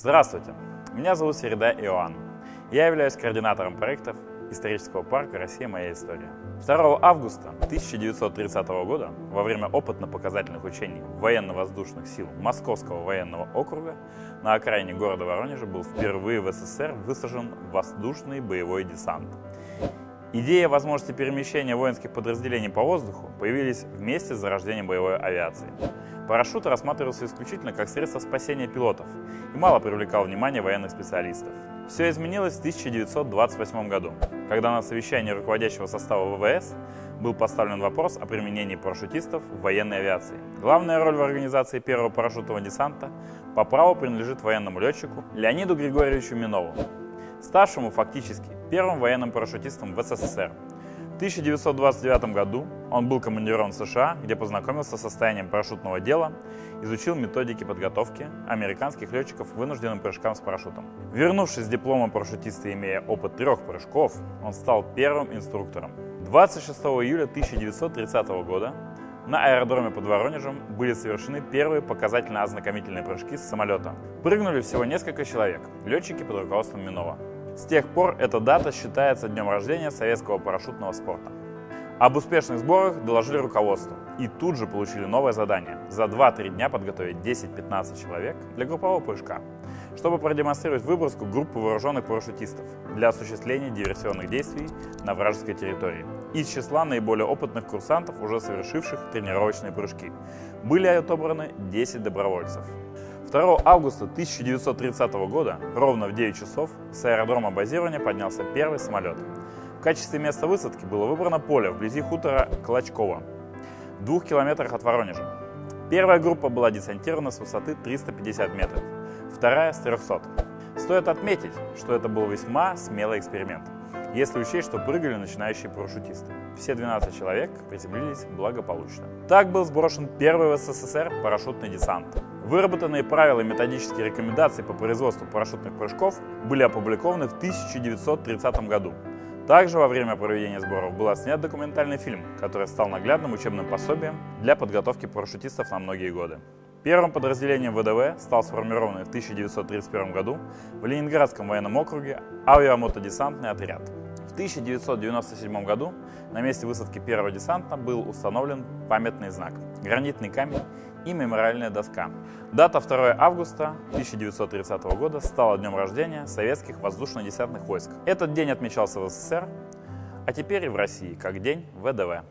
Здравствуйте, меня зовут Середа Иоанн. Я являюсь координатором проектов исторического парка «Россия. Моя история». 2 августа 1930 года во время опытно-показательных учений военно-воздушных сил Московского военного округа на окраине города Воронежа был впервые в СССР высажен воздушный боевой десант. Идея возможности перемещения воинских подразделений по воздуху появились вместе с зарождением боевой авиации. Парашют рассматривался исключительно как средство спасения пилотов и мало привлекал внимание военных специалистов. Все изменилось в 1928 году, когда на совещании руководящего состава ВВС был поставлен вопрос о применении парашютистов в военной авиации. Главная роль в организации первого парашютного десанта по праву принадлежит военному летчику Леониду Григорьевичу Минову, ставшему фактически первым военным парашютистом в СССР. В 1929 году он был командирован в США, где познакомился с состоянием парашютного дела, изучил методики подготовки американских летчиков к вынужденным прыжкам с парашютом. Вернувшись с дипломом парашютиста, имея опыт трех прыжков, он стал первым инструктором. 26 июля 1930 года на аэродроме под Воронежем были совершены первые показательно-ознакомительные прыжки с самолета. Прыгнули всего несколько человек, летчики под руководством Минова. С тех пор эта дата считается днем рождения советского парашютного спорта. Об успешных сборах доложили руководству и тут же получили новое задание – за 2-3 дня подготовить 10-15 человек для группового прыжка, чтобы продемонстрировать выброску группы вооруженных парашютистов для осуществления диверсионных действий на вражеской территории. Из числа наиболее опытных курсантов, уже совершивших тренировочные прыжки, были отобраны 10 добровольцев. 2 августа 1930 года, ровно в 9 часов, с аэродрома базирования поднялся первый самолет. В качестве места высадки было выбрано поле вблизи хутора Клочкова, в двух километрах от Воронежа. Первая группа была десантирована с высоты 350 метров, вторая с 300. Стоит отметить, что это был весьма смелый эксперимент, если учесть, что прыгали начинающие парашютисты. Все 12 человек приземлились благополучно. Так был сброшен первый в СССР парашютный десант. Выработанные правила и методические рекомендации по производству парашютных прыжков были опубликованы в 1930 году. Также во время проведения сборов был отснят документальный фильм, который стал наглядным учебным пособием для подготовки парашютистов на многие годы. Первым подразделением ВДВ стал сформированный в 1931 году в Ленинградском военном округе авиамотодесантный отряд. В 1997 году на месте высадки первого десанта был установлен памятный знак – гранитный камень и мемориальная доска. Дата 2 августа 1930 года стала днем рождения советских воздушно-десантных войск. Этот день отмечался в СССР, а теперь и в России, как День ВДВ.